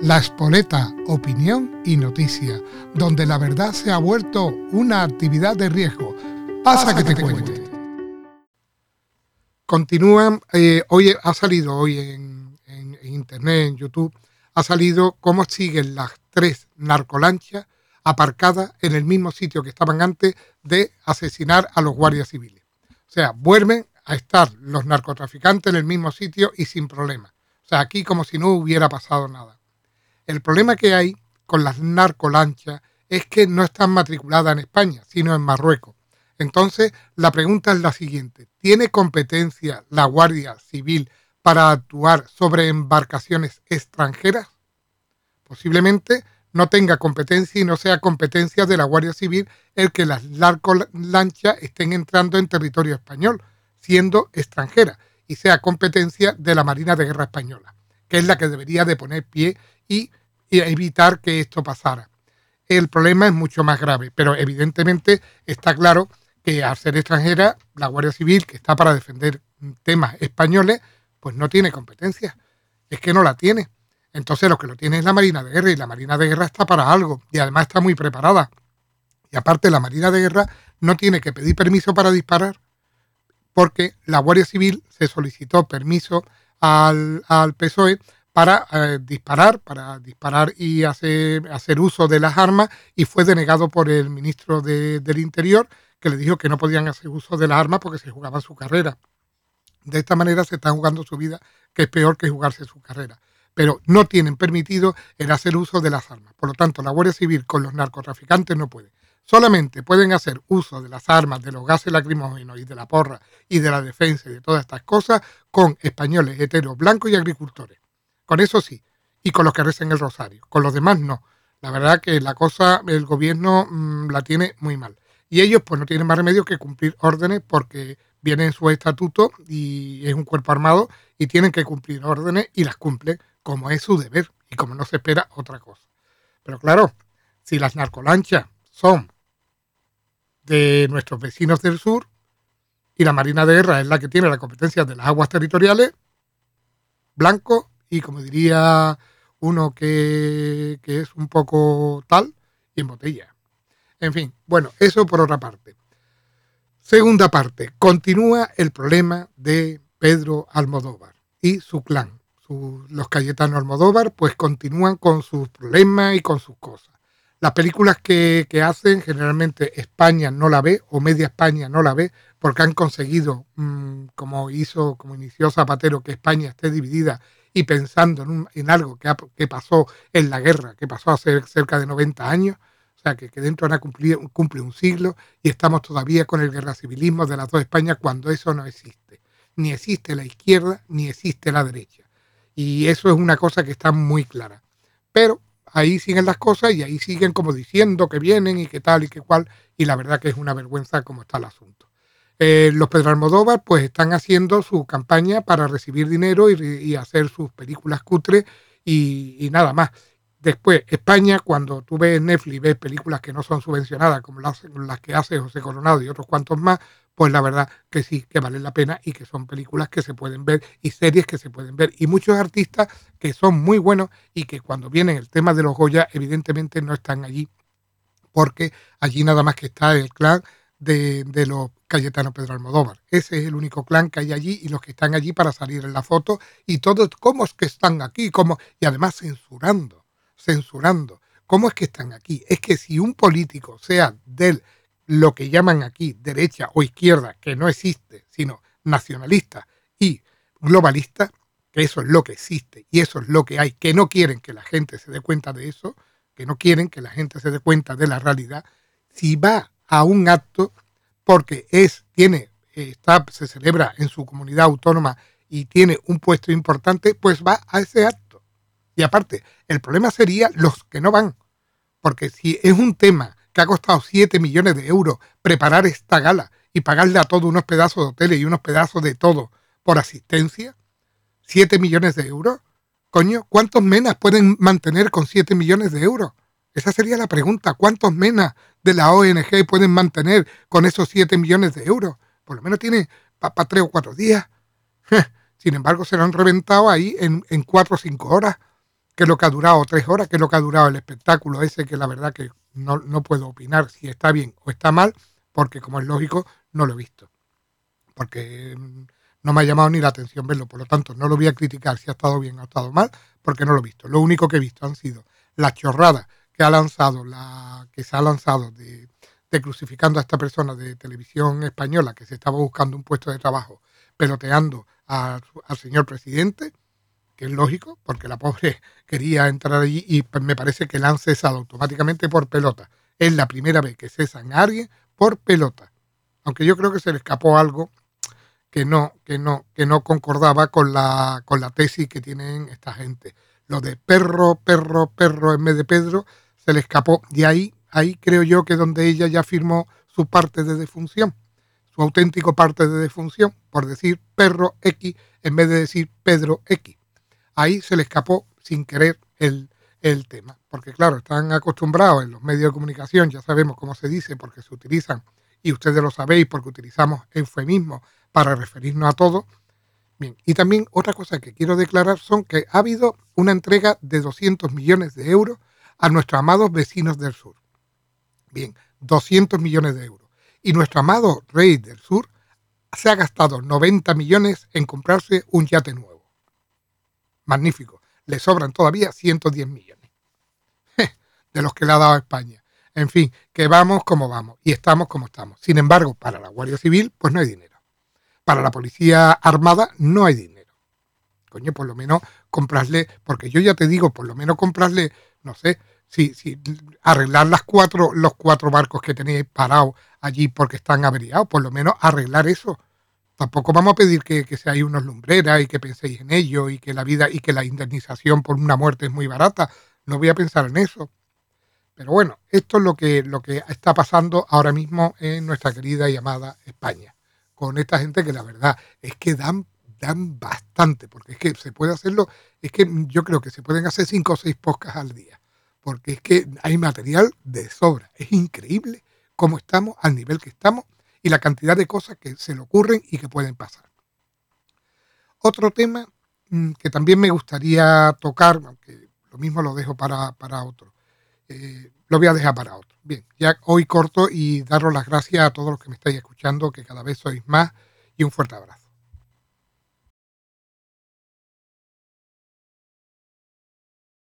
La Espoleta, opinión y noticia, donde la verdad se ha vuelto una actividad de riesgo. Pasa, que, te, cuente. Continúan, eh, hoy ha salido hoy en, internet, en YouTube, ha salido cómo siguen las tres narcolanchas aparcadas en el mismo sitio que estaban antes de asesinar a los guardias civiles. O sea, vuelven a estar los narcotraficantes en el mismo sitio y sin problema. O sea, aquí como si no hubiera pasado nada. El problema que hay con las narcolanchas es que no están matriculadas en España, sino en Marruecos. Entonces, la pregunta es la siguiente. ¿Tiene competencia la Guardia Civil para actuar sobre embarcaciones extranjeras? Posiblemente no tenga competencia y no sea competencia de la Guardia Civil el que las narcolanchas estén entrando en territorio español, siendo extranjeras, y sea competencia de la Marina de Guerra Española, que es la que debería de poner pie y evitar que esto pasara. El problema es mucho más grave, pero evidentemente está claro que al ser extranjera, la Guardia Civil, que está para defender temas españoles, pues no tiene competencia. Es que no la tiene. Entonces lo que lo tiene es la Marina de Guerra y la Marina de Guerra está para algo y además está muy preparada. Y aparte la Marina de Guerra no tiene que pedir permiso para disparar porque la Guardia Civil se solicitó permiso al, al PSOE para eh, disparar, para disparar y hacer, hacer uso de las armas y fue denegado por el ministro del Interior que le dijo que no podían hacer uso de las armas porque se jugaba su carrera. De esta manera se están jugando su vida, que es peor que jugarse su carrera. Pero no tienen permitido el hacer uso de las armas. Por lo tanto, la Guardia Civil con los narcotraficantes no puede. Solamente pueden hacer uso de las armas, de los gases lacrimógenos y de la porra y de la defensa y de todas estas cosas con españoles heteros, blancos y agricultores. Con eso sí, y con los que recen el rosario. Con los demás no. La verdad que la cosa, el gobierno mm, la tiene muy mal. Y ellos pues no tienen más remedio que cumplir órdenes porque viene en su estatuto y es un cuerpo armado y tienen que cumplir órdenes y las cumplen como es su deber y como no se espera otra cosa. Pero claro, si las narcolanchas son de nuestros vecinos del sur y la Marina de Guerra es la que tiene la competencia de las aguas territoriales, blanco y como diría uno que, es un poco tal, y en botella. En fin, bueno, eso por otra parte. Segunda parte, continúa el problema de Pedro Almodóvar y su clan. los Cayetanos Almodóvar pues continúan con sus problemas y con sus cosas. Las películas que, hacen generalmente España no la ve o media España no la ve porque han conseguido, mm, como hizo, como inició Zapatero, que España esté dividida y pensando en, algo que, que, pasó en la guerra, que pasó hace cerca de 90 años, o sea, que, dentro de cumplir, cumple un siglo y estamos todavía con el guerra civilismo de las dos Españas cuando eso no existe. Ni existe la izquierda ni existe la derecha. Y eso es una cosa que está muy clara. Pero ahí siguen las cosas y ahí siguen como diciendo que vienen y que tal y que cual. Y la verdad que es una vergüenza como está el asunto. Eh, los Pedro Almodóvar pues están haciendo su campaña para recibir dinero y, hacer sus películas cutres y, nada más. Después, España, cuando tú ves Netflix ves películas que no son subvencionadas, como las, las que hace José Coronado y otros cuantos más, pues la verdad que sí, que valen la pena y que son películas que se pueden ver y series que se pueden ver. Y muchos artistas que son muy buenos y que cuando viene el tema de los Goya, evidentemente no están allí, porque allí nada más que está el clan de, de los Cayetano Pedro Almodóvar. Ese es el único clan que hay allí y los que están allí para salir en la foto y todos, ¿cómo es que están aquí? ¿Cómo? Y además censurando, censurando. ¿Cómo es que están aquí? Es que si un político, sea del lo que llaman aquí derecha o izquierda, que no existe, sino nacionalista y globalista, que eso es lo que existe y eso es lo que hay, que no quieren que la gente se dé cuenta de eso, que no quieren que la gente se dé cuenta de la realidad, si va a un acto porque es, tiene, está, se celebra en su comunidad autónoma y tiene un puesto importante, pues va a ese acto. Y aparte, el problema sería los que no van, porque si es un tema que ha costado 7 millones de euros preparar esta gala y pagarle a todos unos pedazos de hoteles y unos pedazos de todo por asistencia, 7 millones de euros, coño, ¿cuántos menas pueden mantener con 7 millones de euros? Esa sería la pregunta. ¿Cuántos menas de la ONG pueden mantener con esos 7 millones de euros? Por lo menos tiene para tres o cuatro días. Sin embargo, se lo han reventado ahí en, en cuatro o cinco horas. Que lo que ha durado tres horas, que es lo que ha durado el espectáculo ese, que la verdad que no, no puedo opinar si está bien o está mal, porque como es lógico, no lo he visto. Porque mm, no me ha llamado ni la atención verlo, por lo tanto no lo voy a criticar si ha estado bien o ha estado mal, porque no lo he visto. Lo único que he visto han sido las chorradas que ha lanzado, la, que se ha lanzado de, crucificando a esta persona de televisión española que se estaba buscando un puesto de trabajo, peloteando al señor presidente, que es lógico, porque la pobre quería entrar allí y me parece que la han cesado automáticamente por pelota. Es la primera vez que cesan a alguien por pelota. Aunque yo creo que se le escapó algo que no, que no, que no concordaba con la, con la tesis que tienen esta gente. Lo de perro, perro, perro en vez de Pedro se le escapó. Y ahí, ahí creo yo que donde ella ya firmó su parte de defunción, su auténtico parte de defunción, por decir perro X en vez de decir Pedro X. Ahí se le escapó sin querer el, el tema. Porque claro, están acostumbrados en los medios de comunicación, ya sabemos cómo se dice, porque se utilizan, y ustedes lo sabéis, porque utilizamos eufemismos para referirnos a todo. Bien, y también otra cosa que quiero declarar son que ha habido una entrega de 200 millones de euros a nuestros amados vecinos del sur. Bien, 200 millones de euros. Y nuestro amado rey del sur se ha gastado 90 millones en comprarse un yate nuevo. Magnífico. Le sobran todavía 110 millones de los que le ha dado a España. En fin, que vamos como vamos y estamos como estamos. Sin embargo, para la Guardia Civil, pues no hay dinero. Para la Policía Armada no hay dinero. Coño, por lo menos comprarle, porque yo ya te digo, por lo menos comprarle no sé, si, si arreglar las cuatro, los cuatro barcos que tenéis parados allí porque están averiados, por lo menos arreglar eso. Tampoco vamos a pedir que, que seáis unos lumbreras y que penséis en ello y que la vida y que la indemnización por una muerte es muy barata. No voy a pensar en eso. Pero bueno, esto es lo que, lo que está pasando ahora mismo en nuestra querida y amada España. Con esta gente que la verdad es que dan, dan bastante, porque es que se puede hacerlo es que yo creo que se pueden hacer cinco o seis podcasts al día, porque es que hay material de sobra. Es increíble cómo estamos, al nivel que estamos y la cantidad de cosas que se le ocurren y que pueden pasar. Otro tema mm, que también me gustaría tocar, aunque lo mismo lo dejo para, otro, eh, lo voy a dejar para otro. Bien, ya hoy corto y daros las gracias a todos los que me estáis escuchando, que cada vez sois más y un fuerte abrazo.